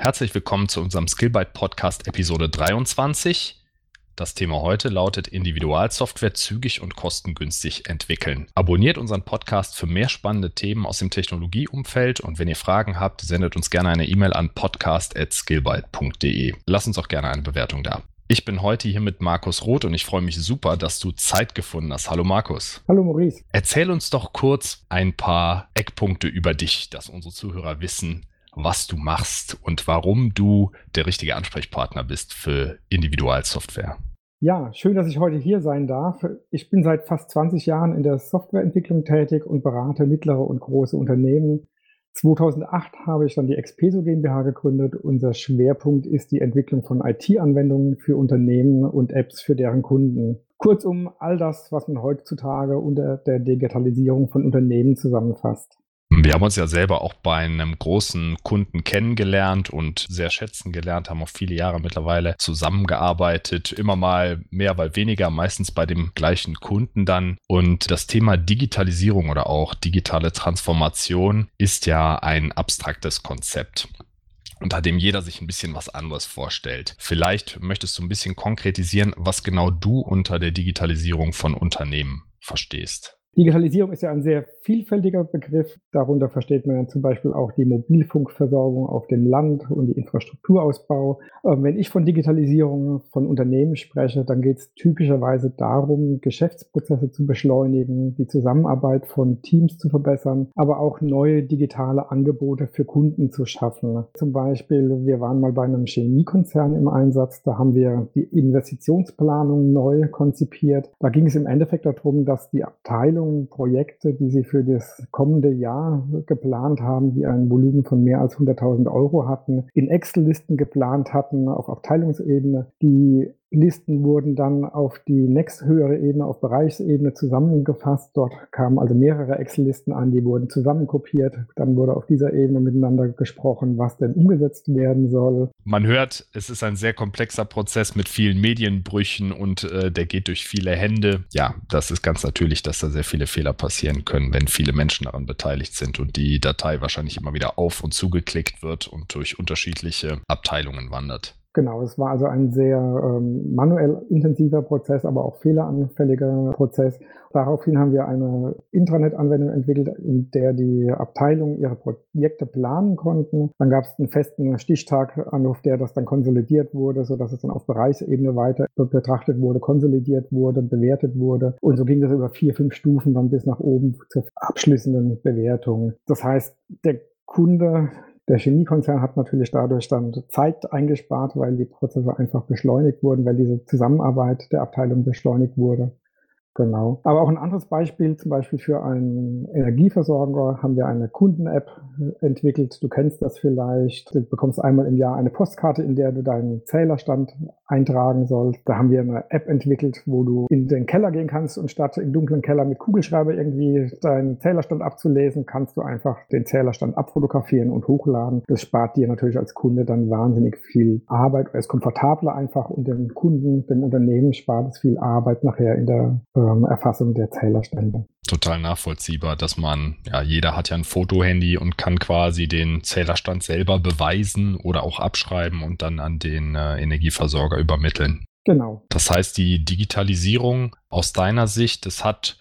Herzlich willkommen zu unserem Skillbyte Podcast Episode 23. Das Thema heute lautet Individualsoftware zügig und kostengünstig entwickeln. Abonniert unseren Podcast für mehr spannende Themen aus dem Technologieumfeld und wenn ihr Fragen habt, sendet uns gerne eine E-Mail an podcast.skillbyte.de. Lasst uns auch gerne eine Bewertung da. Ich bin heute hier mit Markus Roth und ich freue mich super, dass du Zeit gefunden hast. Hallo Markus. Hallo Maurice. Erzähl uns doch kurz ein paar Eckpunkte über dich, dass unsere Zuhörer wissen, was du machst und warum du der richtige Ansprechpartner bist für Individualsoftware. Ja, schön, dass ich heute hier sein darf. Ich bin seit fast 20 Jahren in der Softwareentwicklung tätig und berate mittlere und große Unternehmen. 2008 habe ich dann die Expeso GmbH gegründet. Unser Schwerpunkt ist die Entwicklung von IT-Anwendungen für Unternehmen und Apps für deren Kunden. Kurzum, all das, was man heutzutage unter der Digitalisierung von Unternehmen zusammenfasst. Wir haben uns ja selber auch bei einem großen Kunden kennengelernt und sehr schätzen gelernt, haben auch viele Jahre mittlerweile zusammengearbeitet, immer mal mehr, mal weniger, meistens bei dem gleichen Kunden dann. Und das Thema Digitalisierung oder auch digitale Transformation ist ja ein abstraktes Konzept unter dem jeder sich ein bisschen was anderes vorstellt. Vielleicht möchtest du ein bisschen konkretisieren, was genau du unter der Digitalisierung von Unternehmen verstehst. Digitalisierung ist ja ein sehr vielfältiger Begriff. Darunter versteht man ja zum Beispiel auch die Mobilfunkversorgung auf dem Land und die Infrastrukturausbau. Ähm, wenn ich von Digitalisierung von Unternehmen spreche, dann geht es typischerweise darum, Geschäftsprozesse zu beschleunigen, die Zusammenarbeit von Teams zu verbessern, aber auch neue digitale Angebote für Kunden zu schaffen. Zum Beispiel, wir waren mal bei einem Chemiekonzern im Einsatz, da haben wir die Investitionsplanung neu konzipiert. Da ging es im Endeffekt darum, dass die Abteilung Abteilungen Projekte, die sie für das kommende Jahr geplant haben, die ein Volumen von mehr als 100.000 Euro hatten, in Excel-Listen geplant hatten auf Abteilungsebene, die Listen wurden dann auf die nächsthöhere Ebene, auf Bereichsebene zusammengefasst. Dort kamen also mehrere Excel-Listen an, die wurden zusammenkopiert. Dann wurde auf dieser Ebene miteinander gesprochen, was denn umgesetzt werden soll. Man hört, es ist ein sehr komplexer Prozess mit vielen Medienbrüchen und äh, der geht durch viele Hände. Ja, das ist ganz natürlich, dass da sehr viele Fehler passieren können, wenn viele Menschen daran beteiligt sind und die Datei wahrscheinlich immer wieder auf und zugeklickt wird und durch unterschiedliche Abteilungen wandert. Genau, es war also ein sehr ähm, manuell intensiver Prozess, aber auch fehleranfälliger Prozess. Daraufhin haben wir eine Intranet-Anwendung entwickelt, in der die Abteilungen ihre Projekte planen konnten. Dann gab es einen festen Stichtag, auf der das dann konsolidiert wurde, sodass es dann auf Bereichsebene weiter betrachtet wurde, konsolidiert wurde, bewertet wurde. Und so ging das über vier, fünf Stufen dann bis nach oben zur abschließenden Bewertung. Das heißt, der Kunde der Chemiekonzern hat natürlich dadurch dann Zeit eingespart, weil die Prozesse einfach beschleunigt wurden, weil diese Zusammenarbeit der Abteilung beschleunigt wurde. Genau. Aber auch ein anderes Beispiel, zum Beispiel für einen Energieversorger haben wir eine Kunden-App entwickelt. Du kennst das vielleicht. Du bekommst einmal im Jahr eine Postkarte, in der du deinen Zählerstand eintragen sollst. Da haben wir eine App entwickelt, wo du in den Keller gehen kannst und statt im dunklen Keller mit Kugelschreiber irgendwie deinen Zählerstand abzulesen, kannst du einfach den Zählerstand abfotografieren und hochladen. Das spart dir natürlich als Kunde dann wahnsinnig viel Arbeit. Es ist komfortabler einfach und dem Kunden, dem Unternehmen spart es viel Arbeit nachher in der äh, ähm, Erfassung der Zählerstände. Total nachvollziehbar, dass man, ja, jeder hat ja ein Fotohandy und kann quasi den Zählerstand selber beweisen oder auch abschreiben und dann an den äh, Energieversorger übermitteln. Genau. Das heißt, die Digitalisierung aus deiner Sicht, das hat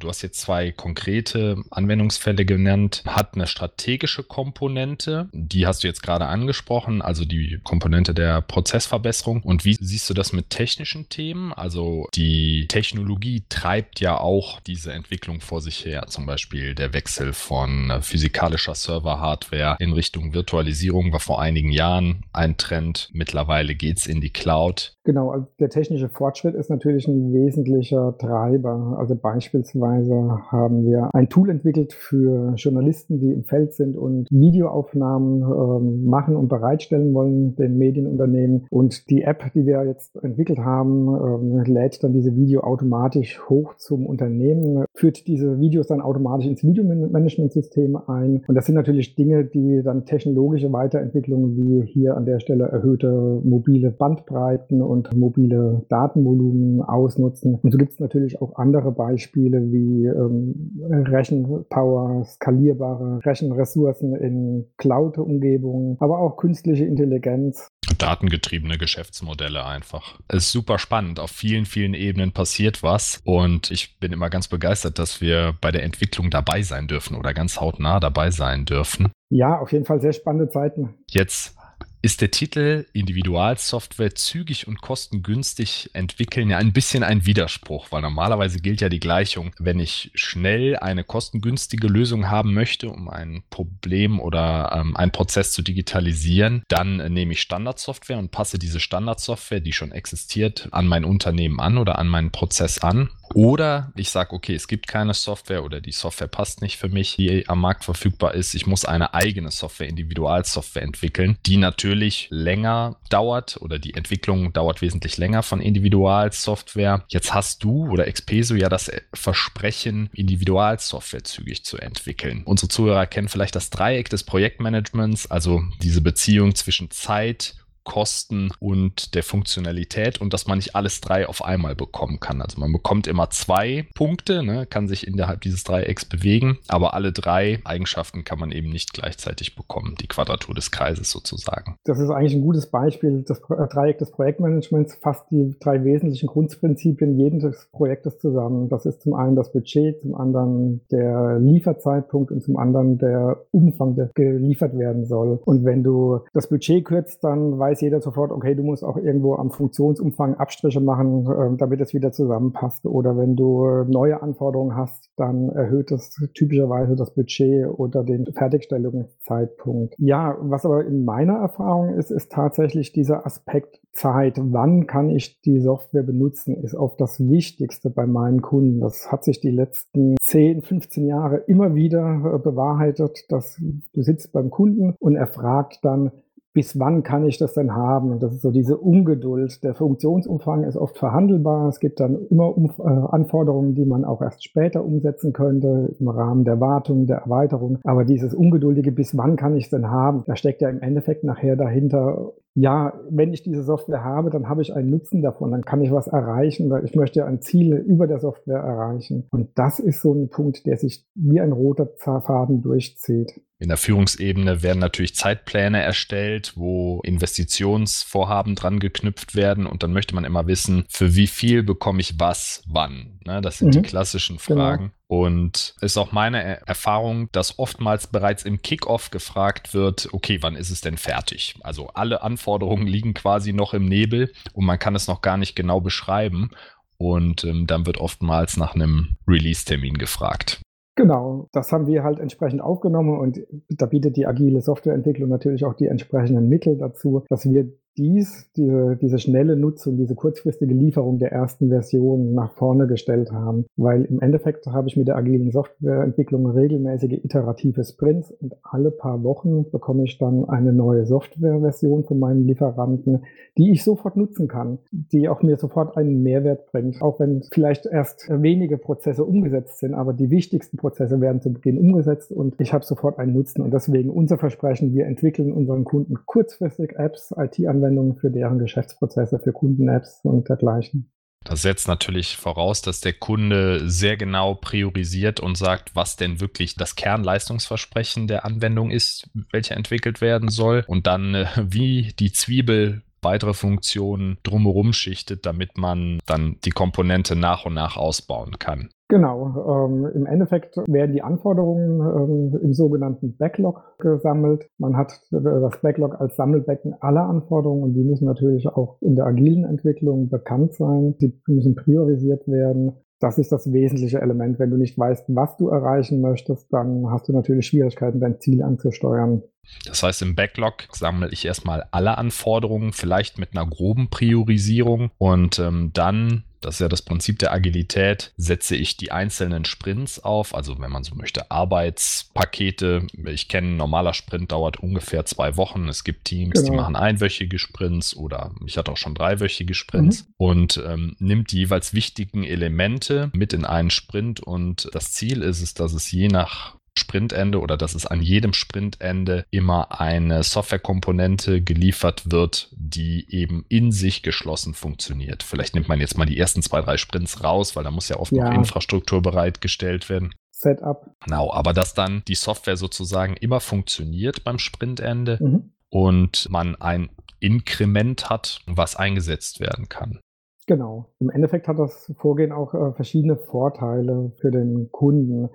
du hast jetzt zwei konkrete Anwendungsfälle genannt, hat eine strategische Komponente, die hast du jetzt gerade angesprochen, also die Komponente der Prozessverbesserung. Und wie siehst du das mit technischen Themen? Also die Technologie treibt ja auch diese Entwicklung vor sich her, zum Beispiel der Wechsel von physikalischer Server-Hardware in Richtung Virtualisierung war vor einigen Jahren ein Trend. Mittlerweile geht es in die Cloud. Genau, also der technische Fortschritt ist natürlich ein wesentlicher Treiber. Also beispielsweise Beispielsweise haben wir ein Tool entwickelt für Journalisten, die im Feld sind und Videoaufnahmen ähm, machen und bereitstellen wollen, den Medienunternehmen. Und die App, die wir jetzt entwickelt haben, ähm, lädt dann diese Video automatisch hoch zum Unternehmen, führt diese Videos dann automatisch ins Videomanagementsystem ein. Und das sind natürlich Dinge, die dann technologische Weiterentwicklungen wie hier an der Stelle erhöhte mobile Bandbreiten und mobile Datenvolumen ausnutzen. Und so gibt es natürlich auch andere Beispiele wie wie ähm, Rechenpower, skalierbare Rechenressourcen in Cloud-Umgebungen, aber auch künstliche Intelligenz. Datengetriebene Geschäftsmodelle einfach. Es ist super spannend. Auf vielen, vielen Ebenen passiert was. Und ich bin immer ganz begeistert, dass wir bei der Entwicklung dabei sein dürfen oder ganz hautnah dabei sein dürfen. Ja, auf jeden Fall sehr spannende Zeiten. Jetzt ist der Titel Individualsoftware zügig und kostengünstig entwickeln ja ein bisschen ein Widerspruch, weil normalerweise gilt ja die Gleichung, wenn ich schnell eine kostengünstige Lösung haben möchte, um ein Problem oder ähm, einen Prozess zu digitalisieren, dann äh, nehme ich Standardsoftware und passe diese Standardsoftware, die schon existiert, an mein Unternehmen an oder an meinen Prozess an. Oder ich sage, okay, es gibt keine Software oder die Software passt nicht für mich, die am Markt verfügbar ist. Ich muss eine eigene Software, Individualsoftware entwickeln, die natürlich länger dauert oder die Entwicklung dauert wesentlich länger von Individualsoftware. Jetzt hast du oder Expeso ja das Versprechen, Individualsoftware zügig zu entwickeln. Unsere Zuhörer kennen vielleicht das Dreieck des Projektmanagements, also diese Beziehung zwischen Zeit, Kosten und der Funktionalität und dass man nicht alles drei auf einmal bekommen kann. Also man bekommt immer zwei Punkte, ne, kann sich innerhalb dieses Dreiecks bewegen, aber alle drei Eigenschaften kann man eben nicht gleichzeitig bekommen, die Quadratur des Kreises sozusagen. Das ist eigentlich ein gutes Beispiel. Das äh, Dreieck des Projektmanagements fasst die drei wesentlichen Grundprinzipien jedes Projektes zusammen. Das ist zum einen das Budget, zum anderen der Lieferzeitpunkt und zum anderen der Umfang, der geliefert werden soll. Und wenn du das Budget kürzt, dann weiß weiß jeder sofort, okay, du musst auch irgendwo am Funktionsumfang Abstriche machen, äh, damit es wieder zusammenpasst. Oder wenn du äh, neue Anforderungen hast, dann erhöht es typischerweise das Budget oder den Fertigstellungszeitpunkt. Ja, was aber in meiner Erfahrung ist, ist tatsächlich dieser Aspekt Zeit. Wann kann ich die Software benutzen, ist oft das Wichtigste bei meinen Kunden. Das hat sich die letzten 10, 15 Jahre immer wieder äh, bewahrheitet, dass du sitzt beim Kunden und er fragt dann, bis wann kann ich das denn haben? Und das ist so diese Ungeduld. Der Funktionsumfang ist oft verhandelbar. Es gibt dann immer Umf äh, Anforderungen, die man auch erst später umsetzen könnte im Rahmen der Wartung, der Erweiterung. Aber dieses Ungeduldige, bis wann kann ich es denn haben? Da steckt ja im Endeffekt nachher dahinter, ja, wenn ich diese Software habe, dann habe ich einen Nutzen davon, dann kann ich was erreichen, weil ich möchte ein Ziel über der Software erreichen. Und das ist so ein Punkt, der sich wie ein roter Faden durchzieht. In der Führungsebene werden natürlich Zeitpläne erstellt, wo Investitionsvorhaben dran geknüpft werden und dann möchte man immer wissen, für wie viel bekomme ich was wann. Ne, das sind mhm. die klassischen genau. Fragen. Genau. Und ist auch meine Erfahrung, dass oftmals bereits im Kickoff gefragt wird, okay, wann ist es denn fertig? Also alle Anforderungen liegen quasi noch im Nebel und man kann es noch gar nicht genau beschreiben. Und ähm, dann wird oftmals nach einem Release-Termin gefragt. Genau, das haben wir halt entsprechend aufgenommen und da bietet die agile Softwareentwicklung natürlich auch die entsprechenden Mittel dazu, dass wir dies, diese, diese schnelle Nutzung, diese kurzfristige Lieferung der ersten Version nach vorne gestellt haben. Weil im Endeffekt habe ich mit der agilen Softwareentwicklung regelmäßige iterative Sprints und alle paar Wochen bekomme ich dann eine neue Softwareversion von meinen Lieferanten, die ich sofort nutzen kann, die auch mir sofort einen Mehrwert bringt. Auch wenn vielleicht erst wenige Prozesse umgesetzt sind, aber die wichtigsten Prozesse werden zu Beginn umgesetzt und ich habe sofort einen Nutzen. Und deswegen unser Versprechen, wir entwickeln unseren Kunden kurzfristig Apps, IT-Anwendungen, Anwendungen für deren Geschäftsprozesse, für Kunden-Apps und dergleichen. Das setzt natürlich voraus, dass der Kunde sehr genau priorisiert und sagt, was denn wirklich das Kernleistungsversprechen der Anwendung ist, welche entwickelt werden soll und dann äh, wie die Zwiebel weitere Funktionen drumherum schichtet, damit man dann die Komponente nach und nach ausbauen kann. Genau. Ähm, Im Endeffekt werden die Anforderungen ähm, im sogenannten Backlog gesammelt. Man hat äh, das Backlog als Sammelbecken aller Anforderungen und die müssen natürlich auch in der agilen Entwicklung bekannt sein. Sie müssen priorisiert werden. Das ist das wesentliche Element. Wenn du nicht weißt, was du erreichen möchtest, dann hast du natürlich Schwierigkeiten, dein Ziel anzusteuern. Das heißt, im Backlog sammle ich erstmal alle Anforderungen, vielleicht mit einer groben Priorisierung und ähm, dann das ist ja das Prinzip der Agilität, setze ich die einzelnen Sprints auf, also wenn man so möchte, Arbeitspakete. Ich kenne, ein normaler Sprint dauert ungefähr zwei Wochen. Es gibt Teams, genau. die machen einwöchige Sprints oder ich hatte auch schon dreiwöchige Sprints mhm. und ähm, nimmt die jeweils wichtigen Elemente mit in einen Sprint und das Ziel ist es, dass es je nach Sprintende oder dass es an jedem Sprintende immer eine Softwarekomponente geliefert wird, die eben in sich geschlossen funktioniert. Vielleicht nimmt man jetzt mal die ersten zwei, drei Sprints raus, weil da muss ja oft ja. noch Infrastruktur bereitgestellt werden. Setup. Genau, aber dass dann die Software sozusagen immer funktioniert beim Sprintende mhm. und man ein Inkrement hat, was eingesetzt werden kann. Genau. Im Endeffekt hat das Vorgehen auch äh, verschiedene Vorteile für den Kunden.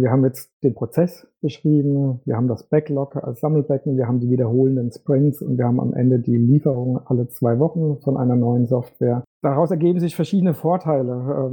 Wir haben jetzt den Prozess beschrieben, wir haben das Backlog als Sammelbecken, wir haben die wiederholenden Sprints und wir haben am Ende die Lieferung alle zwei Wochen von einer neuen Software. Daraus ergeben sich verschiedene Vorteile.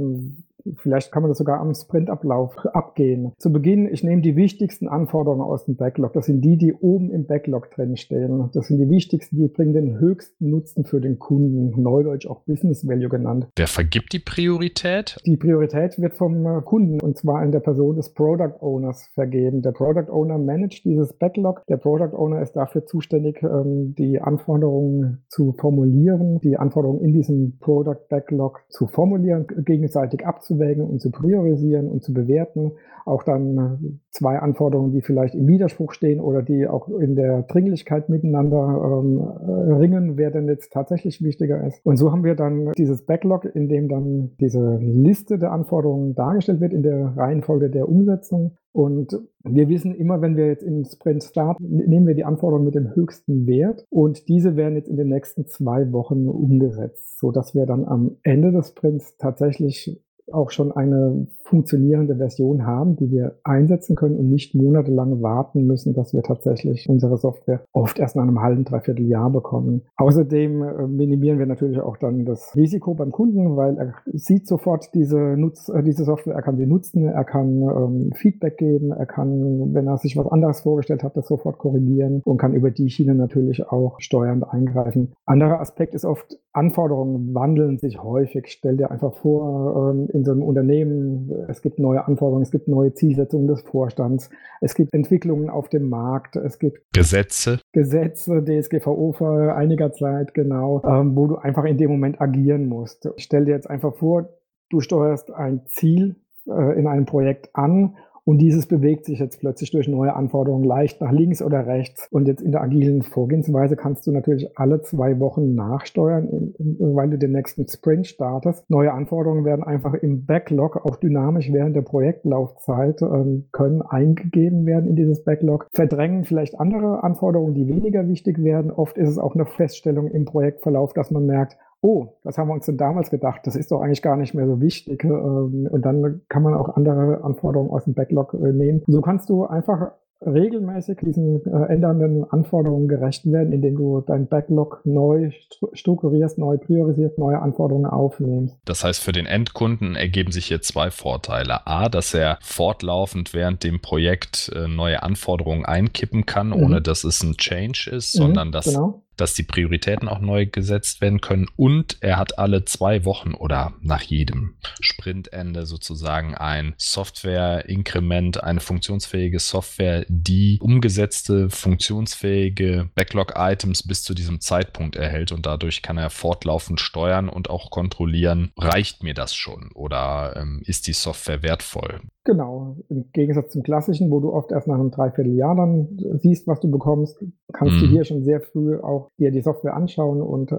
Vielleicht kann man das sogar am Sprintablauf abgehen. Zu Beginn, ich nehme die wichtigsten Anforderungen aus dem Backlog. Das sind die, die oben im Backlog drin stehen. Das sind die wichtigsten, die bringen den höchsten Nutzen für den Kunden. Neudeutsch auch Business Value genannt. Wer vergibt die Priorität? Die Priorität wird vom äh, Kunden und zwar in der Person des Product Owners vergeben. Der Product Owner managt dieses Backlog. Der Product Owner ist dafür zuständig, ähm, die Anforderungen zu formulieren, die Anforderungen in diesem Product Backlog zu formulieren, gegenseitig abzuwägen abzuwägen und zu priorisieren und zu bewerten. Auch dann äh, zwei Anforderungen, die vielleicht im Widerspruch stehen oder die auch in der Dringlichkeit miteinander ähm, äh, ringen, wer denn jetzt tatsächlich wichtiger ist. Und so haben wir dann dieses Backlog, in dem dann diese Liste der Anforderungen dargestellt wird in der Reihenfolge der Umsetzung. Und wir wissen immer, wenn wir jetzt in Sprint starten, nehmen wir die Anforderungen mit dem höchsten Wert und diese werden jetzt in den nächsten zwei Wochen umgesetzt, so dass wir dann am Ende des Sprints tatsächlich auch schon eine funktionierende Version haben, die wir einsetzen können und nicht monatelang warten müssen, dass wir tatsächlich unsere Software oft erst nach einem halben, dreiviertel Jahr bekommen. Außerdem äh, minimieren wir natürlich auch dann das Risiko beim Kunden, weil er sieht sofort diese, Nutz, äh, diese Software, er kann sie nutzen, er kann ähm, Feedback geben, er kann, wenn er sich was anderes vorgestellt hat, das sofort korrigieren und kann über die Schiene natürlich auch steuernd eingreifen. Anderer Aspekt ist oft, Anforderungen wandeln sich häufig. Stell dir einfach vor, ähm, in so einem Unternehmen, es gibt neue Anforderungen, es gibt neue Zielsetzungen des Vorstands, es gibt Entwicklungen auf dem Markt, es gibt Gesetze. Gesetze, DSGVO vor einiger Zeit, genau, ähm, wo du einfach in dem Moment agieren musst. Stell dir jetzt einfach vor, du steuerst ein Ziel äh, in einem Projekt an und dieses bewegt sich jetzt plötzlich durch neue Anforderungen leicht nach links oder rechts. Und jetzt in der agilen Vorgehensweise kannst du natürlich alle zwei Wochen nachsteuern, weil du den nächsten Sprint startest. Neue Anforderungen werden einfach im Backlog auch dynamisch während der Projektlaufzeit ähm, können eingegeben werden in dieses Backlog, verdrängen vielleicht andere Anforderungen, die weniger wichtig werden. Oft ist es auch eine Feststellung im Projektverlauf, dass man merkt, oh, was haben wir uns denn damals gedacht? Das ist doch eigentlich gar nicht mehr so wichtig. Ähm, und dann kann man auch andere Anforderungen aus dem Backlog äh, nehmen. So kannst du einfach regelmäßig diesen äh, ändernden Anforderungen gerecht werden, indem du dein Backlog neu strukturierst, neu priorisierst, neue Anforderungen aufnimmst. Das heißt, für den Endkunden ergeben sich hier zwei Vorteile. A, dass er fortlaufend während dem Projekt äh, neue Anforderungen einkippen kann, mhm. ohne dass es ein Change ist, mhm, sondern dass genau dass die Prioritäten auch neu gesetzt werden können und er hat alle zwei Wochen oder nach jedem Sprintende sozusagen ein Software-Inkrement, eine funktionsfähige Software, die umgesetzte, funktionsfähige Backlog-Items bis zu diesem Zeitpunkt erhält und dadurch kann er fortlaufend steuern und auch kontrollieren, reicht mir das schon oder ähm, ist die Software wertvoll? Genau, im Gegensatz zum klassischen, wo du oft erst nach einem Dreivierteljahr dann siehst, was du bekommst, kannst mhm. du hier schon sehr früh auch dir die Software anschauen und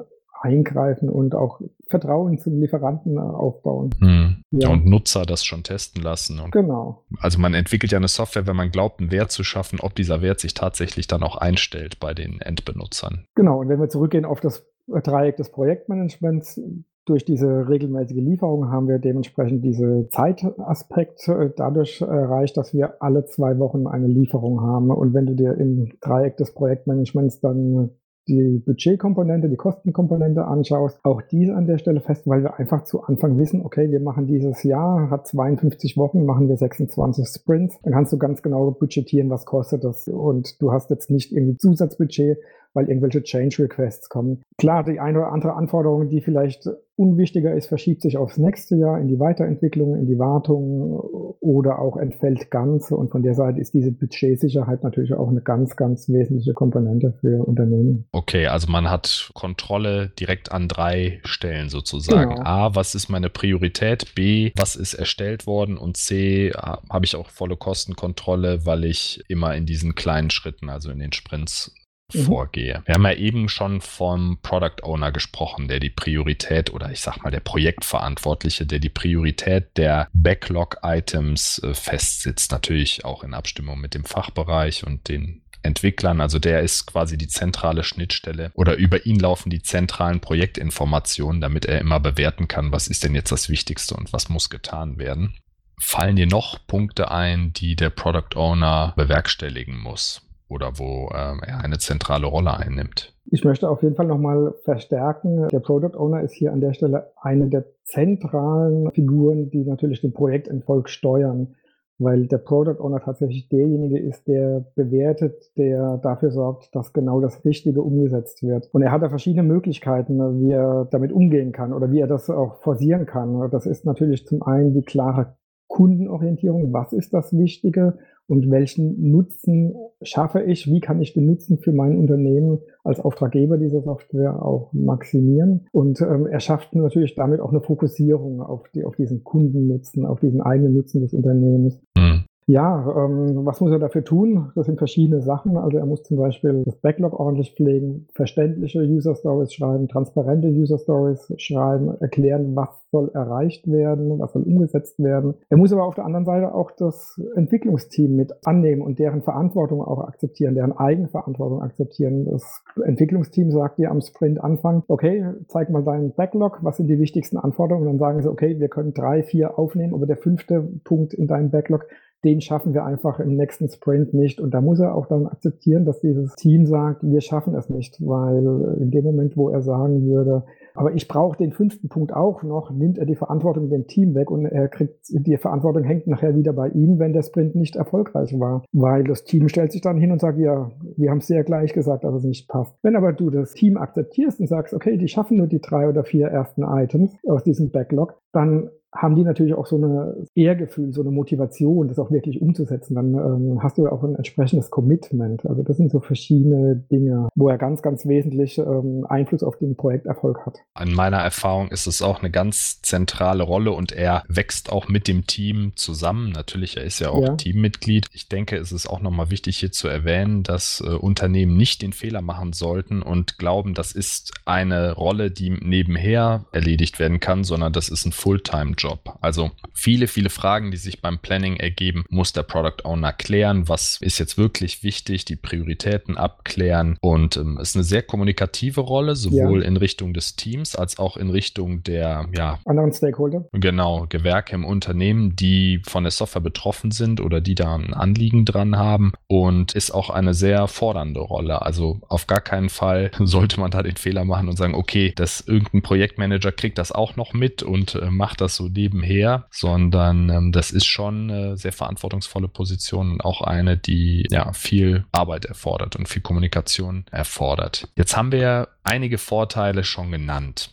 eingreifen und auch Vertrauen zum Lieferanten aufbauen. Mhm. Ja. Und Nutzer das schon testen lassen. Und genau. Also man entwickelt ja eine Software, wenn man glaubt, einen Wert zu schaffen, ob dieser Wert sich tatsächlich dann auch einstellt bei den Endbenutzern. Genau, und wenn wir zurückgehen auf das Dreieck des Projektmanagements, durch diese regelmäßige Lieferung haben wir dementsprechend diese Zeitaspekt äh, dadurch erreicht, dass wir alle zwei Wochen eine Lieferung haben. Und wenn du dir im Dreieck des Projektmanagements dann die Budgetkomponente, die Kostenkomponente anschaust, auch diese an der Stelle fest, weil wir einfach zu Anfang wissen, okay, wir machen dieses Jahr, hat 52 Wochen, machen wir 26 Sprints, dann kannst du ganz genau budgetieren, was kostet das. Und du hast jetzt nicht irgendwie Zusatzbudget, weil irgendwelche Change Requests kommen. Klar, die eine oder andere Anforderung, die vielleicht unwichtiger ist, verschiebt sich aufs nächste Jahr in die Weiterentwicklung, in die Wartung oder auch entfällt ganz. Und von der Seite ist diese Budgetsicherheit natürlich auch eine ganz, ganz wesentliche Komponente für Unternehmen. Okay, also man hat Kontrolle direkt an drei Stellen sozusagen. Genau. A, was ist meine Priorität? B, was ist erstellt worden? Und C, habe ich auch volle Kostenkontrolle, weil ich immer in diesen kleinen Schritten, also in den Sprints. Vorgehe. Wir haben ja eben schon vom Product Owner gesprochen, der die Priorität oder ich sag mal der Projektverantwortliche, der die Priorität der Backlog-Items äh, festsitzt. Natürlich auch in Abstimmung mit dem Fachbereich und den Entwicklern. Also der ist quasi die zentrale Schnittstelle oder über ihn laufen die zentralen Projektinformationen, damit er immer bewerten kann, was ist denn jetzt das Wichtigste und was muss getan werden. Fallen dir noch Punkte ein, die der Product Owner bewerkstelligen muss? Oder wo ähm, er eine zentrale Rolle einnimmt. Ich möchte auf jeden Fall nochmal verstärken, der Product Owner ist hier an der Stelle eine der zentralen Figuren, die natürlich den Projekterfolg steuern, weil der Product Owner tatsächlich derjenige ist, der bewertet, der dafür sorgt, dass genau das Richtige umgesetzt wird. Und er hat da verschiedene Möglichkeiten, wie er damit umgehen kann oder wie er das auch forcieren kann. Das ist natürlich zum einen die klare Kundenorientierung, was ist das Wichtige und welchen Nutzen schaffe ich, wie kann ich den Nutzen für mein Unternehmen als Auftraggeber dieser Software auch maximieren. Und ähm, er schafft natürlich damit auch eine Fokussierung auf, die, auf diesen Kundennutzen, auf diesen eigenen Nutzen des Unternehmens. Mhm. Ja, ähm, was muss er dafür tun? Das sind verschiedene Sachen. Also er muss zum Beispiel das Backlog ordentlich pflegen, verständliche User Stories schreiben, transparente User Stories schreiben, erklären, was soll erreicht werden, was soll umgesetzt werden. Er muss aber auf der anderen Seite auch das Entwicklungsteam mit annehmen und deren Verantwortung auch akzeptieren, deren Eigenverantwortung akzeptieren. Das Entwicklungsteam sagt dir am Sprint-Anfang, okay, zeig mal deinen Backlog, was sind die wichtigsten Anforderungen? Und dann sagen sie, okay, wir können drei, vier aufnehmen, aber der fünfte Punkt in deinem Backlog, den schaffen wir einfach im nächsten Sprint nicht. Und da muss er auch dann akzeptieren, dass dieses Team sagt, wir schaffen es nicht, weil in dem Moment, wo er sagen würde, aber ich brauche den fünften Punkt auch noch, nimmt er die Verantwortung dem Team weg und er kriegt, die Verantwortung hängt nachher wieder bei ihm, wenn der Sprint nicht erfolgreich war. Weil das Team stellt sich dann hin und sagt, ja, wir haben es sehr gleich gesagt, dass es nicht passt. Wenn aber du das Team akzeptierst und sagst, okay, die schaffen nur die drei oder vier ersten Items aus diesem Backlog, dann haben die natürlich auch so eine Ehrgefühl, so eine Motivation, das auch wirklich umzusetzen. Dann ähm, hast du auch ein entsprechendes Commitment. Also das sind so verschiedene Dinge, wo er ganz, ganz wesentlich ähm, Einfluss auf den Projekterfolg hat. An meiner Erfahrung ist es auch eine ganz zentrale Rolle und er wächst auch mit dem Team zusammen. Natürlich, er ist ja auch ja. Teammitglied. Ich denke, es ist auch nochmal wichtig hier zu erwähnen, dass äh, Unternehmen nicht den Fehler machen sollten und glauben, das ist eine Rolle, die nebenher erledigt werden kann, sondern das ist ein Fulltime-Job. Job. Also viele, viele Fragen, die sich beim Planning ergeben, muss der Product Owner klären. Was ist jetzt wirklich wichtig? Die Prioritäten abklären. Und ähm, es ist eine sehr kommunikative Rolle, sowohl ja. in Richtung des Teams als auch in Richtung der ja, anderen Stakeholder. Genau, Gewerke im Unternehmen, die von der Software betroffen sind oder die da ein Anliegen dran haben. Und ist auch eine sehr fordernde Rolle. Also auf gar keinen Fall sollte man da den Fehler machen und sagen, okay, dass irgendein Projektmanager kriegt das auch noch mit und äh, macht das so nebenher, sondern ähm, das ist schon eine sehr verantwortungsvolle Position und auch eine, die ja viel Arbeit erfordert und viel Kommunikation erfordert. Jetzt haben wir einige Vorteile schon genannt.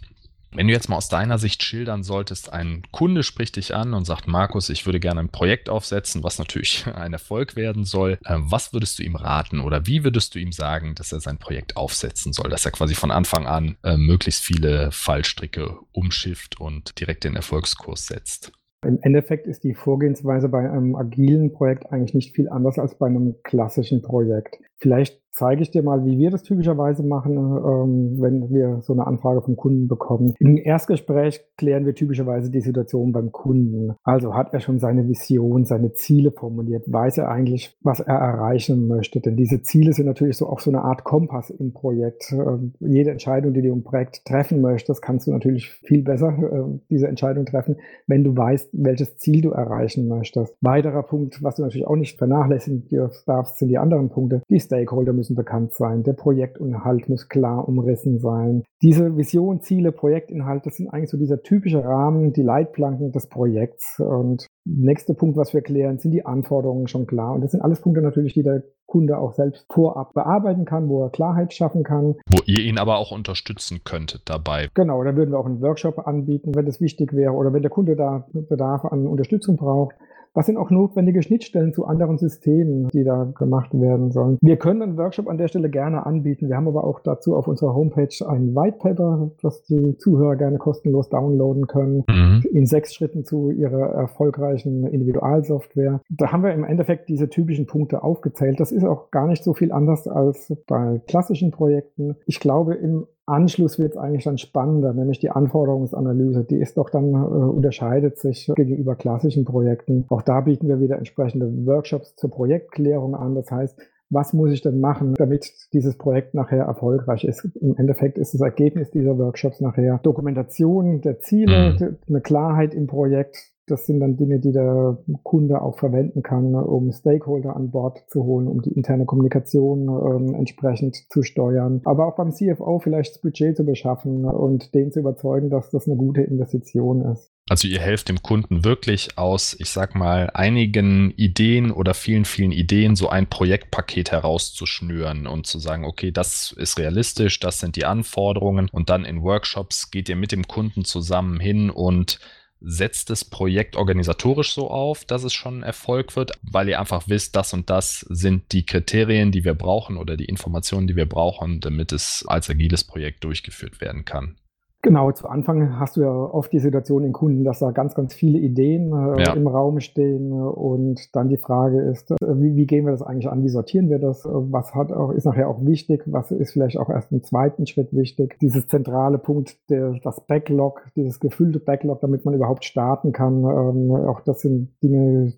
Wenn du jetzt mal aus deiner Sicht schildern solltest, ein Kunde spricht dich an und sagt, Markus, ich würde gerne ein Projekt aufsetzen, was natürlich ein Erfolg werden soll. Äh, was würdest du ihm raten oder wie würdest du ihm sagen, dass er sein Projekt aufsetzen soll, dass er quasi von Anfang an äh, möglichst viele Fallstricke umschifft und direkt den Erfolgskurs setzt? Im Endeffekt ist die Vorgehensweise bei einem agilen Projekt eigentlich nicht viel anders als bei einem klassischen Projekt. Vielleicht zeige ich dir mal, wie wir das typischerweise machen, ähm, wenn wir so eine Anfrage vom Kunden bekommen. Im Erstgespräch klären wir typischerweise die Situation beim Kunden. Also hat er schon seine Vision, seine Ziele formuliert, weiß er eigentlich, was er erreichen möchte. Denn diese Ziele sind natürlich so auch so eine Art Kompass im Projekt. Ähm, jede Entscheidung, die du im Projekt treffen möchtest, kannst du natürlich viel besser äh, diese Entscheidung treffen, wenn du weißt, welches Ziel du erreichen möchtest. Weiterer Punkt, was du natürlich auch nicht vernachlässigen darfst, sind die anderen Punkte. Die Stakeholder müssen bekannt sein, der Projektinhalt muss klar umrissen sein. Diese Vision, Ziele, Projektinhalte sind eigentlich so dieser typische Rahmen, die Leitplanken des Projekts. Und nächster Punkt, was wir klären, sind die Anforderungen schon klar. Und das sind alles Punkte natürlich, die der Kunde auch selbst vorab bearbeiten kann, wo er Klarheit schaffen kann. Wo ihr ihn aber auch unterstützen könntet dabei. Genau, da würden wir auch einen Workshop anbieten, wenn das wichtig wäre oder wenn der Kunde da Bedarf an Unterstützung braucht. Was sind auch notwendige Schnittstellen zu anderen Systemen, die da gemacht werden sollen? Wir können einen Workshop an der Stelle gerne anbieten. Wir haben aber auch dazu auf unserer Homepage ein White Paper, das die Zuhörer gerne kostenlos downloaden können, mhm. in sechs Schritten zu ihrer erfolgreichen Individualsoftware. Da haben wir im Endeffekt diese typischen Punkte aufgezählt. Das ist auch gar nicht so viel anders als bei klassischen Projekten. Ich glaube, im Anschluss wird es eigentlich dann spannender, nämlich die Anforderungsanalyse. Die ist doch dann, äh, unterscheidet sich gegenüber klassischen Projekten. Auch da bieten wir wieder entsprechende Workshops zur Projektklärung an. Das heißt, was muss ich denn machen, damit dieses Projekt nachher erfolgreich ist? Im Endeffekt ist das Ergebnis dieser Workshops nachher Dokumentation der Ziele, mhm. eine Klarheit im Projekt, das sind dann Dinge, die der Kunde auch verwenden kann, ne, um Stakeholder an Bord zu holen, um die interne Kommunikation ähm, entsprechend zu steuern. Aber auch beim CFO vielleicht das Budget zu beschaffen und den zu überzeugen, dass das eine gute Investition ist. Also ihr helft dem Kunden wirklich aus, ich sag mal, einigen Ideen oder vielen, vielen Ideen so ein Projektpaket herauszuschnüren und zu sagen, okay, das ist realistisch, das sind die Anforderungen und dann in Workshops geht ihr mit dem Kunden zusammen hin und setzt das Projekt organisatorisch so auf, dass es schon ein Erfolg wird, weil ihr einfach wisst, das und das sind die Kriterien, die wir brauchen oder die Informationen, die wir brauchen, damit es als agiles Projekt durchgeführt werden kann. Genau, zu Anfang hast du ja oft die Situation in Kunden, dass da ganz, ganz viele Ideen äh, ja. im Raum stehen und dann die Frage ist, äh, wie, wie, gehen wir das eigentlich an, wie sortieren wir das, was hat auch, ist nachher auch wichtig, was ist vielleicht auch erst im zweiten Schritt wichtig. Dieses zentrale Punkt, der, das Backlog, dieses gefüllte Backlog, damit man überhaupt starten kann, ähm, auch das sind Dinge,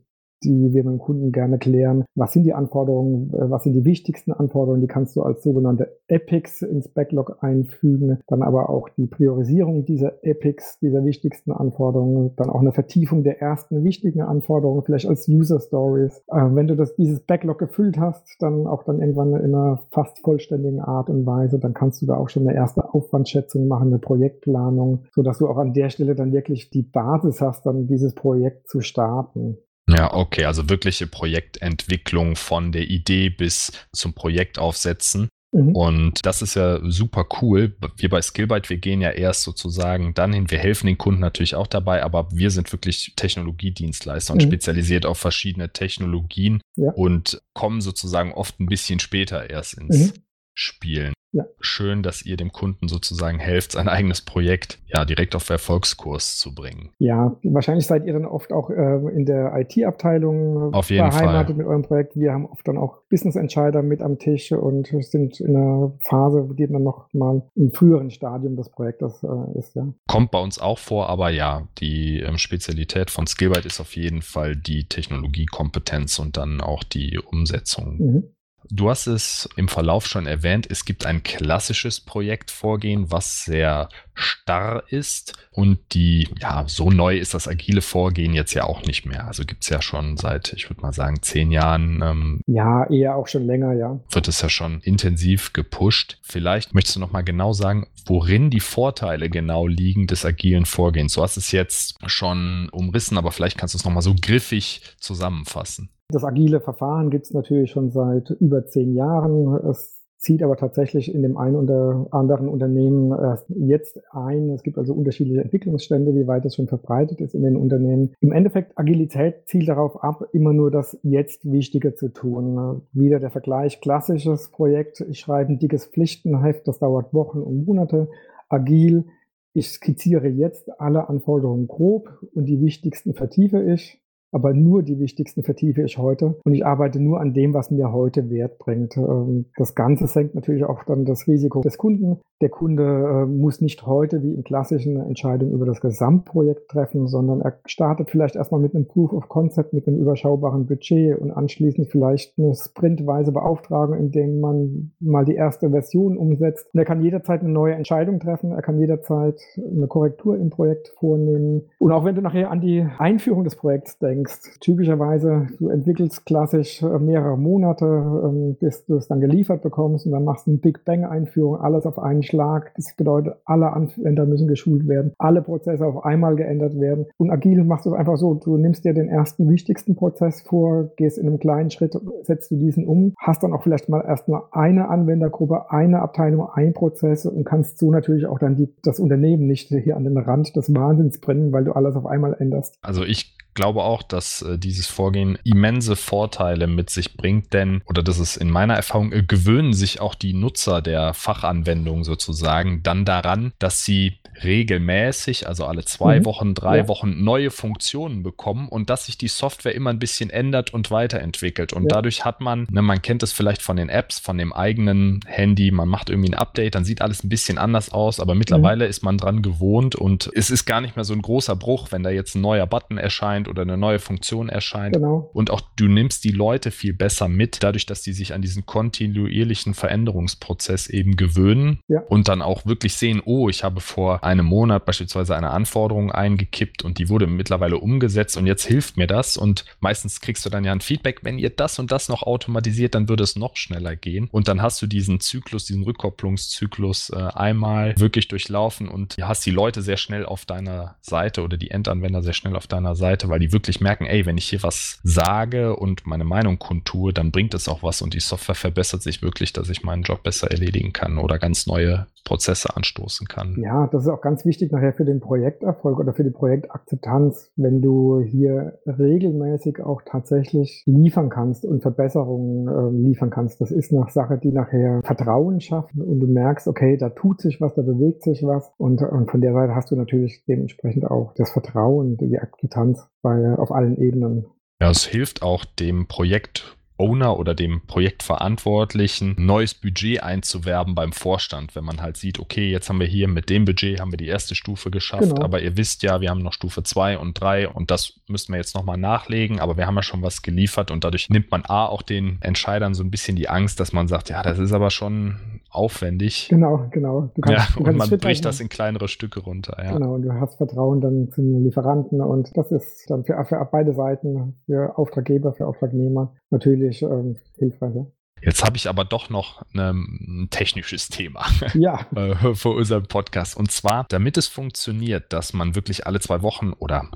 die wir mit dem Kunden gerne klären. Was sind die Anforderungen? Äh, was sind die wichtigsten Anforderungen? Die kannst du als sogenannte Epics ins Backlog einfügen. Dann aber auch die Priorisierung dieser Epics, dieser wichtigsten Anforderungen. Dann auch eine Vertiefung der ersten wichtigen Anforderungen, vielleicht als User Stories. Äh, wenn du das, dieses Backlog gefüllt hast, dann auch dann irgendwann in einer fast vollständigen Art und Weise, dann kannst du da auch schon eine erste Aufwandschätzung machen, eine Projektplanung, sodass du auch an der Stelle dann wirklich die Basis hast, dann dieses Projekt zu starten. Ja, okay, also wirkliche Projektentwicklung von der Idee bis zum Projekt aufsetzen. Mhm. Und das ist ja super cool. Wir bei Skillbyte, wir gehen ja erst sozusagen dann hin. Wir helfen den Kunden natürlich auch dabei, aber wir sind wirklich Technologiedienstleister und mhm. spezialisiert auf verschiedene Technologien ja. und kommen sozusagen oft ein bisschen später erst ins mhm. Spielen. Ja. Schön, dass ihr dem Kunden sozusagen helft, sein eigenes Projekt ja direkt auf Erfolgskurs zu bringen. Ja, wahrscheinlich seid ihr dann oft auch äh, in der IT-Abteilung jeden beheimatet Fall. mit eurem Projekt. Wir haben oft dann auch Business-Entscheider mit am Tisch und sind in einer Phase, die dann noch mal im früheren Stadium des Projektes äh, ist. Ja. Kommt bei uns auch vor, aber ja, die ähm, Spezialität von Skillbyte ist auf jeden Fall die Technologiekompetenz und dann auch die Umsetzung. Mhm. Du hast es im Verlauf schon erwähnt, es gibt ein klassisches Projektvorgehen, was sehr starr ist und die, ja, so neu ist das agile Vorgehen jetzt ja auch nicht mehr. Also gibt es ja schon seit, ich würde mal sagen, zehn Jahren. Ähm, ja, eher auch schon länger, ja. Wird es ja schon intensiv gepusht. Vielleicht möchtest du noch mal genau sagen, worin die Vorteile genau liegen des agilen Vorgehens. Du hast es jetzt schon umrissen, aber vielleicht kannst du es noch mal so griffig zusammenfassen. Das agile Verfahren gibt es natürlich schon seit über zehn Jahren. Es zieht aber tatsächlich in dem einen oder anderen Unternehmen erst jetzt ein. Es gibt also unterschiedliche Entwicklungsstände, wie weit es schon verbreitet ist in den Unternehmen. Im Endeffekt, Agilität zielt darauf ab, immer nur das Jetzt Wichtige zu tun. Wieder der Vergleich, klassisches Projekt, ich schreibe ein dickes Pflichtenheft, das dauert Wochen und Monate. Agil, ich skizziere jetzt alle Anforderungen grob und die wichtigsten vertiefe ich aber nur die wichtigsten vertiefe ich heute und ich arbeite nur an dem, was mir heute Wert bringt. Ähm, das Ganze senkt natürlich auch dann das Risiko des Kunden. Der Kunde äh, muss nicht heute wie in klassischen Entscheidungen über das Gesamtprojekt treffen, sondern er startet vielleicht erstmal mit einem Proof of Concept, mit einem überschaubaren Budget und anschließend vielleicht eine sprintweise Beauftragung, in dem man mal die erste Version umsetzt. Und er kann jederzeit eine neue Entscheidung treffen, er kann jederzeit eine Korrektur im Projekt vornehmen. Und auch wenn du nachher an die Einführung des Projekts denkst, denkst. Typischerweise, du entwickelst klassisch äh, mehrere Monate, ähm, bis du es dann geliefert bekommst und dann machst du eine Big Bang-Einführung, alles auf einen Schlag. Das bedeutet, alle Anwender müssen geschult werden, alle Prozesse auf einmal geändert werden. Und agil machst du es einfach so, du nimmst dir den ersten wichtigsten Prozess vor, gehst in einem kleinen Schritt, setzt du diesen um, hast dann auch vielleicht mal erst nur eine Anwendergruppe, eine Abteilung, ein Prozess und kannst so natürlich auch dann die, das Unternehmen nicht hier an den Rand des Wahnsinns bringen, weil du alles auf einmal änderst. Also ich glaube auch, dass äh, dieses Vorgehen immense Vorteile mit sich bringt, denn, oder das ist in meiner Erfahrung, äh, gewöhnen sich auch die Nutzer der Fachanwendung sozusagen dann daran, dass sie regelmäßig, also alle zwei mhm. Wochen, drei ja. Wochen neue Funktionen bekommen und dass sich die Software immer ein bisschen ändert und weiterentwickelt. Und ja. dadurch hat man, ne, man kennt es vielleicht von den Apps, von dem eigenen Handy, man macht irgendwie ein Update, dann sieht alles ein bisschen anders aus, aber mittlerweile mhm. ist man dran gewohnt und es ist gar nicht mehr so ein großer Bruch, wenn da jetzt ein neuer Button erscheint erscheint oder eine neue Funktion erscheint. Genau. Und auch du nimmst die Leute viel besser mit, dadurch, dass die sich an diesen kontinuierlichen Veränderungsprozess eben gewöhnen ja. und dann auch wirklich sehen, oh, ich habe vor einem Monat beispielsweise eine Anforderung eingekippt und die wurde mittlerweile umgesetzt und jetzt hilft mir das. Und meistens kriegst du dann ja ein Feedback, wenn ihr das und das noch automatisiert, dann würde es noch schneller gehen. Und dann hast du diesen Zyklus, diesen Rückkopplungszyklus äh, einmal wirklich durchlaufen und hast die Leute sehr schnell auf deiner Seite oder die Endanwender sehr schnell auf deiner Seite, weil die wirklich merken, ey, wenn ich hier was sage und meine Meinung kundtue, dann bringt es auch was und die Software verbessert sich wirklich, dass ich meinen Job besser erledigen kann oder ganz neue Prozesse anstoßen kann. Ja, das ist auch ganz wichtig nachher für den Projekterfolg oder für die Projektakzeptanz, wenn du hier regelmäßig auch tatsächlich liefern kannst und Verbesserungen äh, liefern kannst. Das ist eine Sache, die nachher Vertrauen schafft und du merkst, okay, da tut sich was, da bewegt sich was und, und von der Seite hast du natürlich dementsprechend auch das Vertrauen, die Akzeptanz bei, auf allen Ebenen. Ja, es hilft auch dem Projekt Owner oder dem Projektverantwortlichen neues Budget einzuwerben beim Vorstand, wenn man halt sieht, okay, jetzt haben wir hier mit dem Budget haben wir die erste Stufe geschafft, genau. aber ihr wisst ja, wir haben noch Stufe 2 und 3 und das müssen wir jetzt nochmal nachlegen, aber wir haben ja schon was geliefert und dadurch nimmt man A auch den Entscheidern so ein bisschen die Angst, dass man sagt, ja, das ist aber schon aufwendig. Genau, genau. Du kannst, ja, du und man bricht das in kleinere Stücke runter. Ja. Genau, und du hast Vertrauen dann zum Lieferanten und das ist dann für, für beide Seiten, für Auftraggeber, für Auftragnehmer natürlich ähm, hilfreich. Ja. Jetzt habe ich aber doch noch ein technisches Thema ja. Äh, für unseren Podcast. Und zwar, damit es funktioniert, dass man wirklich alle zwei Wochen oder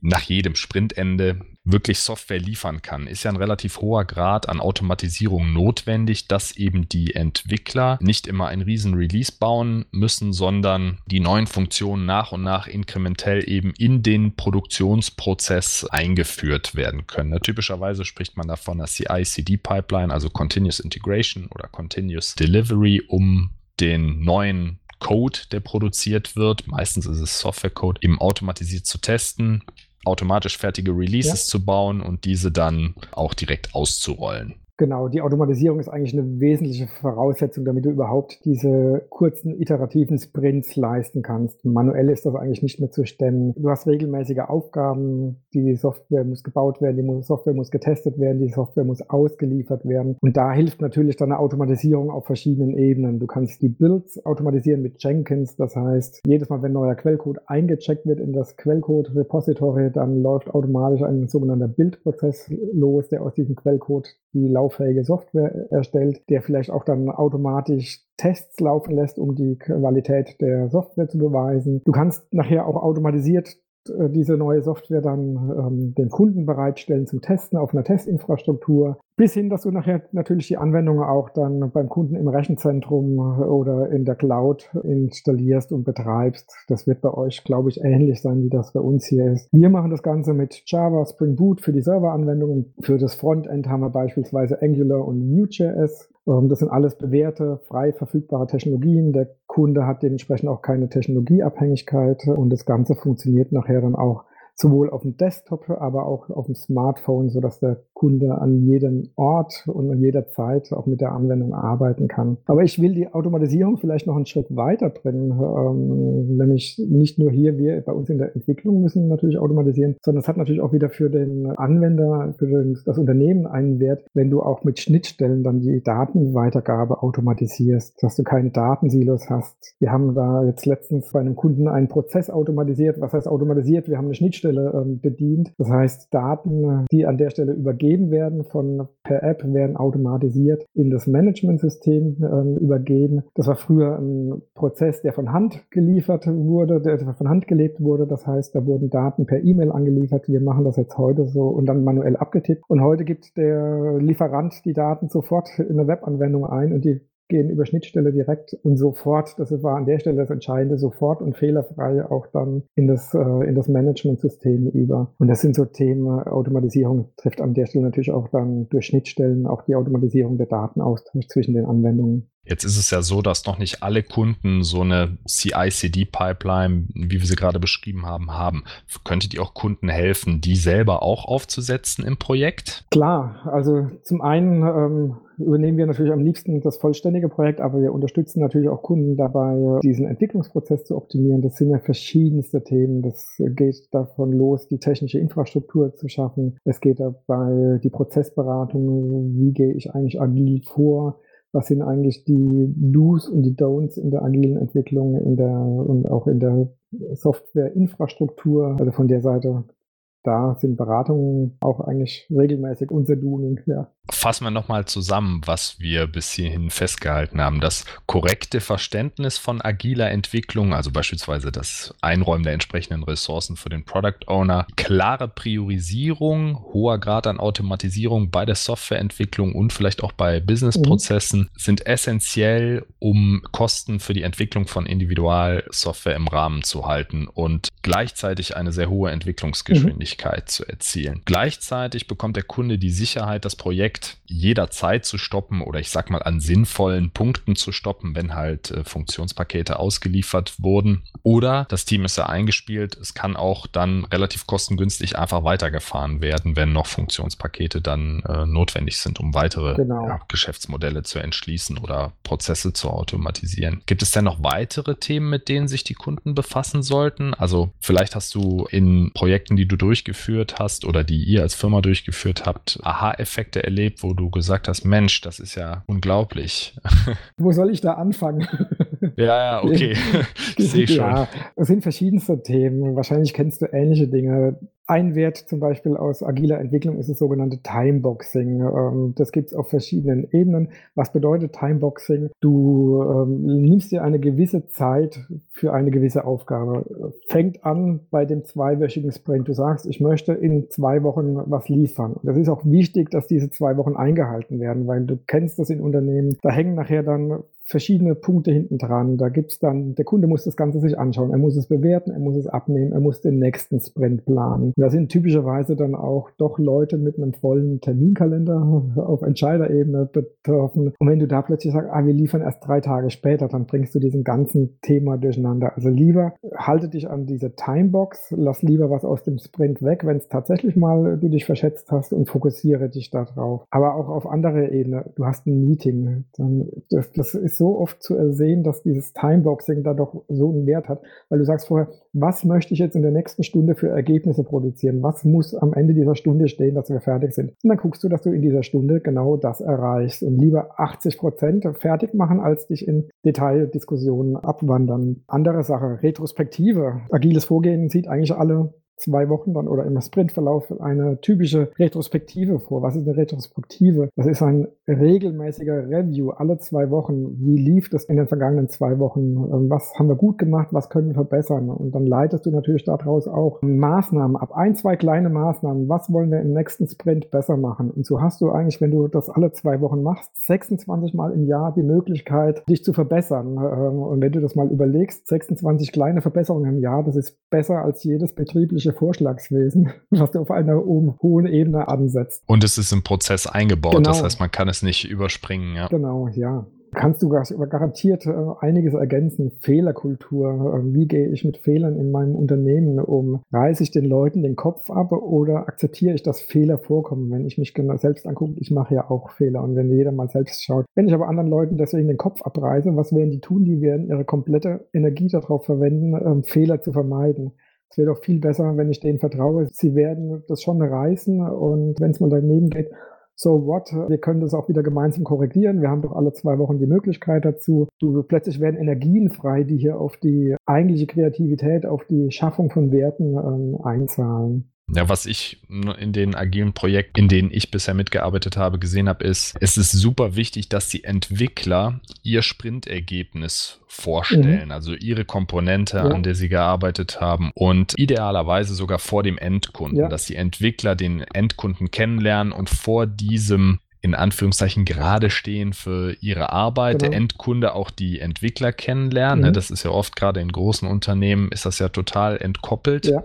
nach jedem Sprintende wirklich Software liefern kann, ist ja ein relativ hoher Grad an Automatisierung notwendig, dass eben die Entwickler nicht immer ein riesen Release bauen müssen, sondern die neuen Funktionen nach und nach inkrementell eben in den Produktionsprozess eingeführt werden können. typischerweise spricht man davon als CI-CD-Pipeline, also Continuous Integration oder Continuous Delivery, um den neuen Code, der produziert wird, meistens ist es Software-Code, eben automatisiert zu testen, automatisch fertige Releases ja. zu bauen und diese dann auch direkt auszurollen. Genau, die Automatisierung ist eigentlich eine wesentliche Voraussetzung, damit du überhaupt diese kurzen iterativen Sprints leisten kannst. Manuell ist das eigentlich nicht mehr zu stemmen. Du hast regelmäßige Aufgaben, die Software muss gebaut werden, die Software muss getestet werden, die Software muss ausgeliefert werden. Und da hilft natürlich dann eine Automatisierung auf verschiedenen Ebenen. Du kannst die Builds automatisieren mit Jenkins. Das heißt, jedes Mal, wenn neuer Quellcode eingecheckt wird in das Quellcode-Repository, dann läuft automatisch ein sogenannter Build-Prozess los, der aus diesem Quellcode die lauffähige Software erstellt, der vielleicht auch dann automatisch Tests laufen lässt, um die Qualität der Software zu beweisen. Du kannst nachher auch automatisiert diese neue Software dann ähm, dem Kunden bereitstellen zum Testen auf einer Testinfrastruktur. Bis hin, dass du nachher natürlich die Anwendungen auch dann beim Kunden im Rechenzentrum oder in der Cloud installierst und betreibst. Das wird bei euch, glaube ich, ähnlich sein, wie das bei uns hier ist. Wir machen das Ganze mit Java, Spring Boot für die Serveranwendungen. Für das Frontend haben wir beispielsweise Angular und Vue.js. Ähm, das sind alles bewährte, frei verfügbare Technologien. Der Kunde hat dementsprechend auch keine Technologieabhängigkeit und das Ganze funktioniert nachher dann auch sowohl auf dem Desktop, aber auch auf dem Smartphone, sodass der Kunde an jedem Ort und an jeder Zeit auch mit der Anwendung arbeiten kann. Aber ich will die Automatisierung vielleicht noch einen Schritt weiter bringen, ähm, nämlich nicht nur hier, wir bei uns in der Entwicklung müssen natürlich automatisieren, sondern es hat natürlich auch wieder für den Anwender, für das Unternehmen einen Wert, wenn du auch mit Schnittstellen dann die Datenweitergabe automatisierst, dass du keine Datensilos hast. Wir haben da jetzt letztens bei einem Kunden einen Prozess automatisiert. Was heißt automatisiert? Wir haben eine Schnittstelle Schnittstelle ähm, bedient. Das heißt, Daten, die an der Stelle übergeben werden von per App, werden automatisiert in das Managementsystem ähm, übergeben. Das war früher ein Prozess, der von Hand geliefert wurde, der von Hand gelegt wurde. Das heißt, da wurden Daten per E-Mail angeliefert. Wir machen das jetzt heute so und dann manuell abgetippt. Und heute gibt der Lieferant die Daten sofort in eine Webanwendung ein und die gehen über Schnittstelle direkt und sofort, das war an der Stelle das Entscheidende, sofort und fehlerfrei auch dann in das, äh, in das Managementsystem über. Und das sind so Themen, Automatisierung trifft an der Stelle natürlich auch dann durch Schnittstellen auch die Automatisierung der Datenaustausch zwischen den Anwendungen. Jetzt ist es ja so, dass noch nicht alle Kunden so eine CI-CD-Pipeline, wie wir sie gerade beschrieben haben, haben. Könntet ihr auch Kunden helfen, die selber auch aufzusetzen im Projekt? Klar, also zum einen ähm, übernehmen wir natürlich am liebsten das vollständige Projekt, aber wir unterstützen natürlich auch Kunden dabei, diesen Entwicklungsprozess zu optimieren. Das sind ja verschiedenste Themen. Das geht davon los, die technische Infrastruktur zu schaffen. Es geht dabei die Prozessberatung. Wie gehe ich eigentlich agil vor? was sind eigentlich die Do's und die Don'ts in der agilen Entwicklung in der, und auch in der Softwareinfrastruktur. Also von der Seite da sind Beratungen auch eigentlich regelmäßig unser Doing. Ja. Fassen wir nochmal zusammen, was wir bis hierhin festgehalten haben. Das korrekte Verständnis von agiler Entwicklung, also beispielsweise das Einräumen der entsprechenden Ressourcen für den Product Owner, klare Priorisierung, hoher Grad an Automatisierung bei der Softwareentwicklung und vielleicht auch bei Businessprozessen mhm. sind essentiell, um Kosten für die Entwicklung von Individualsoftware im Rahmen zu halten und gleichzeitig eine sehr hohe Entwicklungsgeschwindigkeit. Mhm Geschwindigkeit zu erzielen. Gleichzeitig bekommt der Kunde die Sicherheit, das Projekt jederzeit zu stoppen oder ich sag mal an sinnvollen Punkten zu stoppen, wenn halt äh, Funktionspakete ausgeliefert wurden. Oder das Team ist ja eingespielt, es kann auch dann relativ kostengünstig einfach weitergefahren werden, wenn noch Funktionspakete dann äh, notwendig sind, um weitere genau. ja, Geschäftsmodelle zu entschließen oder Prozesse zu automatisieren. Gibt es denn noch weitere Themen, mit denen sich die Kunden befassen sollten? Also vielleicht hast du in Projekten, die du durchgeführt durchgeführt hast oder die ihr als Firma durchgeführt habt, Aha-Effekte erlebt, wo du gesagt hast, Mensch, das ist ja unglaublich. Wo soll ich da anfangen? Ja, ja, okay. Ich sehe schon. Ja, es sind verschiedenste Themen. Wahrscheinlich kennst du ähnliche Dinge. Ein Wert zum Beispiel aus agiler Entwicklung ist das sogenannte Timeboxing. Ähm, das gibt es auf verschiedenen Ebenen. Was bedeutet Timeboxing? Du ähm, nimmst dir eine gewisse Zeit für eine gewisse Aufgabe. Fängt an bei dem zweiwöchigen Sprint. Du sagst, ich möchte in zwei Wochen was liefern. Das ist auch wichtig, dass diese zwei Wochen eingehalten werden, weil du kennst das in Unternehmen. Da hängen nachher dann verschiedene Punkte hinten dran. Da gibt's dann, der Kunde muss das Ganze sich anschauen, er muss es bewerten, er muss es abnehmen, er muss den nächsten Sprint planen. da sind typischerweise dann auch doch Leute mit einem vollen Terminkalender auf Entscheiderebene betroffen. Und wenn du da plötzlich sagst, ah, wir liefern erst drei Tage später, dann bringst du diesen ganzen Thema durcheinander. Also lieber halte dich an diese Timebox, lass lieber was aus dem Sprint weg, wenn es tatsächlich mal du dich verschätzt hast und fokussiere dich darauf. Aber auch auf andere Ebene. Du hast ein Meeting, dann das, das ist ist so oft zu ersehen, dass dieses Timeboxing da doch so einen Wert hat, weil du sagst vorher, was möchte ich jetzt in der nächsten Stunde für Ergebnisse produzieren? Was muss am Ende dieser Stunde stehen, dass wir fertig sind? Und dann guckst du, dass du in dieser Stunde genau das erreichst und lieber 80 Prozent fertig machen, als dich in Detaildiskussionen abwandern. Andere Sache, Retrospektive. Agiles Vorgehen sieht eigentlich alle zwei Wochen dann oder im Sprintverlauf eine typische Retrospektive vor. Was ist eine Retrospektive? Das ist ein regelmäßiger Review alle zwei Wochen. Wie lief das in den vergangenen zwei Wochen? Ähm, was haben wir gut gemacht? Was können wir verbessern? Und dann leitest du natürlich daraus auch Maßnahmen ab. Ein, zwei kleine Maßnahmen. Was wollen wir im nächsten Sprint besser machen? Und so hast du eigentlich, wenn du das alle zwei Wochen machst, 26 Mal im Jahr die Möglichkeit, dich zu verbessern. Ähm, und wenn du das mal überlegst, 26 kleine Verbesserungen im Jahr, das ist besser als jedes betriebliche politische Vorschlagswesen, was du auf einer hohen Ebene ansetzt. Und es ist im Prozess eingebaut, genau. das heißt, man kann es nicht überspringen. Ja. Genau, ja. Kannst du garantiert äh, einiges ergänzen? Fehlerkultur. Äh, wie gehe ich mit Fehlern in meinem Unternehmen um? Reiße ich den Leuten den Kopf ab oder akzeptiere ich, dass Fehler vorkommen? Wenn ich mich genau selbst angucke, ich mache ja auch Fehler und wenn jeder mal selbst schaut. Wenn ich aber anderen Leuten deswegen den Kopf abreiße, was werden die tun? Die werden ihre komplette Energie darauf verwenden, ähm, Fehler zu vermeiden. Es wäre doch viel besser, wenn ich denen vertraue. Sie werden das schon reißen und wenn es mal daneben geht, so what, wir können das auch wieder gemeinsam korrigieren. Wir haben doch alle zwei Wochen die Möglichkeit dazu. Du, plötzlich werden Energien frei, die hier auf die eigentliche Kreativität, auf die Schaffung von Werten ähm, einzahlen. Ja, was ich in den agilen Projekten, in denen ich bisher mitgearbeitet habe, gesehen habe, ist, es ist super wichtig, dass die Entwickler ihr Sprintergebnis vorstellen, mhm. also ihre Komponente, ja. an der sie gearbeitet haben und idealerweise sogar vor dem Endkunden, ja. dass die Entwickler den Endkunden kennenlernen und vor diesem in Anführungszeichen gerade stehen für ihre Arbeit, genau. der Endkunde auch die Entwickler kennenlernen. Ne? Mhm. Das ist ja oft gerade in großen Unternehmen ist das ja total entkoppelt. Ja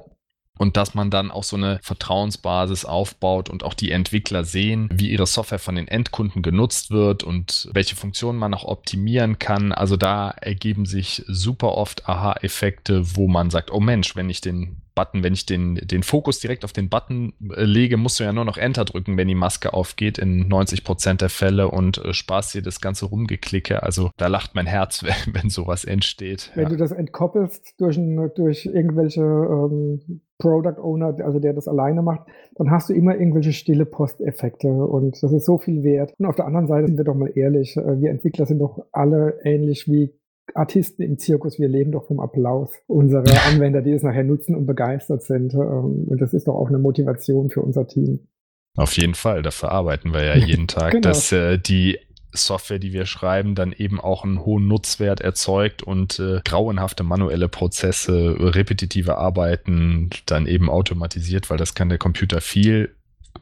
und dass man dann auch so eine Vertrauensbasis aufbaut und auch die Entwickler sehen, wie ihre Software von den Endkunden genutzt wird und welche Funktionen man auch optimieren kann. Also da ergeben sich super oft Aha-Effekte, wo man sagt, oh Mensch, wenn ich den Button, wenn ich den, den Fokus direkt auf den Button äh, lege, musst du ja nur noch Enter drücken, wenn die Maske aufgeht in 90 Prozent der Fälle und äh, sparst dir das ganze Rumgeklicke. Also da lacht mein Herz, wenn, wenn sowas entsteht. Wenn ja. du das entkoppelst durch, durch irgendwelche ähm, Product Owner, also der das alleine macht, dann hast du immer irgendwelche stille Posteffekte und das ist so viel wert. Und auf der anderen Seite sind wir doch mal ehrlich, äh, wir Entwickler sind doch alle ähnlich wie Artisten im Zirkus, wir leben doch vom Applaus unserer Anwender, die es nachher nutzen und begeistert sind. Ähm, und das ist doch auch eine Motivation für unser Team. Auf jeden Fall, dafür arbeiten wir ja jeden Tag, genau. dass äh, die Software, die wir schreiben, dann eben auch einen hohen Nutzwert erzeugt und äh, grauenhafte manuelle Prozesse, repetitive Arbeiten dann eben automatisiert, weil das kann der Computer viel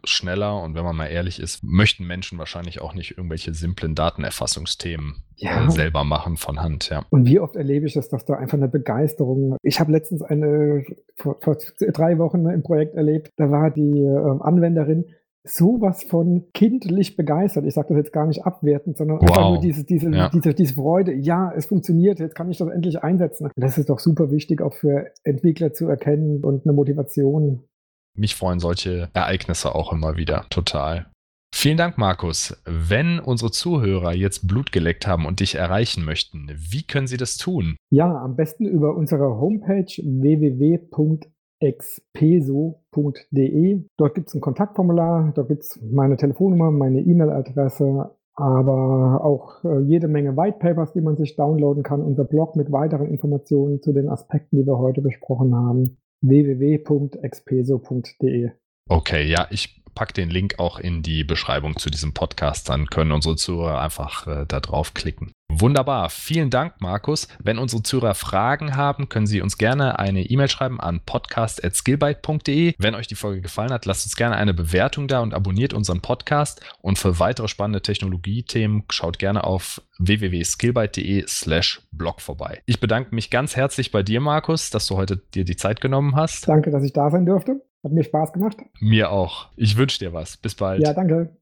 schneller und wenn man mal ehrlich ist, möchten Menschen wahrscheinlich auch nicht irgendwelche simplen Datenerfassungsthemen ja. Äh, selber machen von Hand. Ja. Und wie oft erlebe ich das, dass da einfach eine Begeisterung. Ich habe letztens eine vor, vor, drei Wochen im Projekt erlebt, da war die äh, Anwenderin sowas von kindlich begeistert. Ich sage das jetzt gar nicht abwertend, sondern wow. einfach nur diese, diese, ja. diese, diese Freude. Ja, es funktioniert, jetzt kann ich das endlich einsetzen. Und das ist doch super wichtig, auch für Entwickler zu erkennen und eine Motivation. Mich freuen solche Ereignisse auch immer wieder total. Vielen Dank, Markus. Wenn unsere Zuhörer jetzt Blut geleckt haben und dich erreichen möchten, wie können sie das tun? Ja, am besten über unsere Homepage www.expeso.de. Dort gibt es ein Kontaktformular, dort gibt es meine Telefonnummer, meine E-Mail-Adresse, aber auch äh, jede Menge Whitepapers, die man sich downloaden kann. Unser Blog mit weiteren Informationen zu den Aspekten, die wir heute besprochen haben. www.expeso.de. Okay, ja, ich packe den Link auch in die Beschreibung zu diesem Podcast. Dann können unsere Zuhörer einfach äh, da draufklicken. Wunderbar. Vielen Dank, Markus. Wenn unsere Zuhörer Fragen haben, können Sie uns gerne eine E-Mail schreiben an podcast.skillbyte.de. Wenn euch die Folge gefallen hat, lasst uns gerne eine Bewertung da und abonniert unseren Podcast. Und für weitere spannende Technologiethemen schaut gerne auf www.skillbyte.de slash blog vorbei. Ich bedanke mich ganz herzlich bei dir, Markus, dass du heute dir die Zeit genommen hast. Danke, dass ich da sein durfte. Hat mir Spaß gemacht. Mir auch. Ich wünsche dir was. Bis bald. Ja, danke.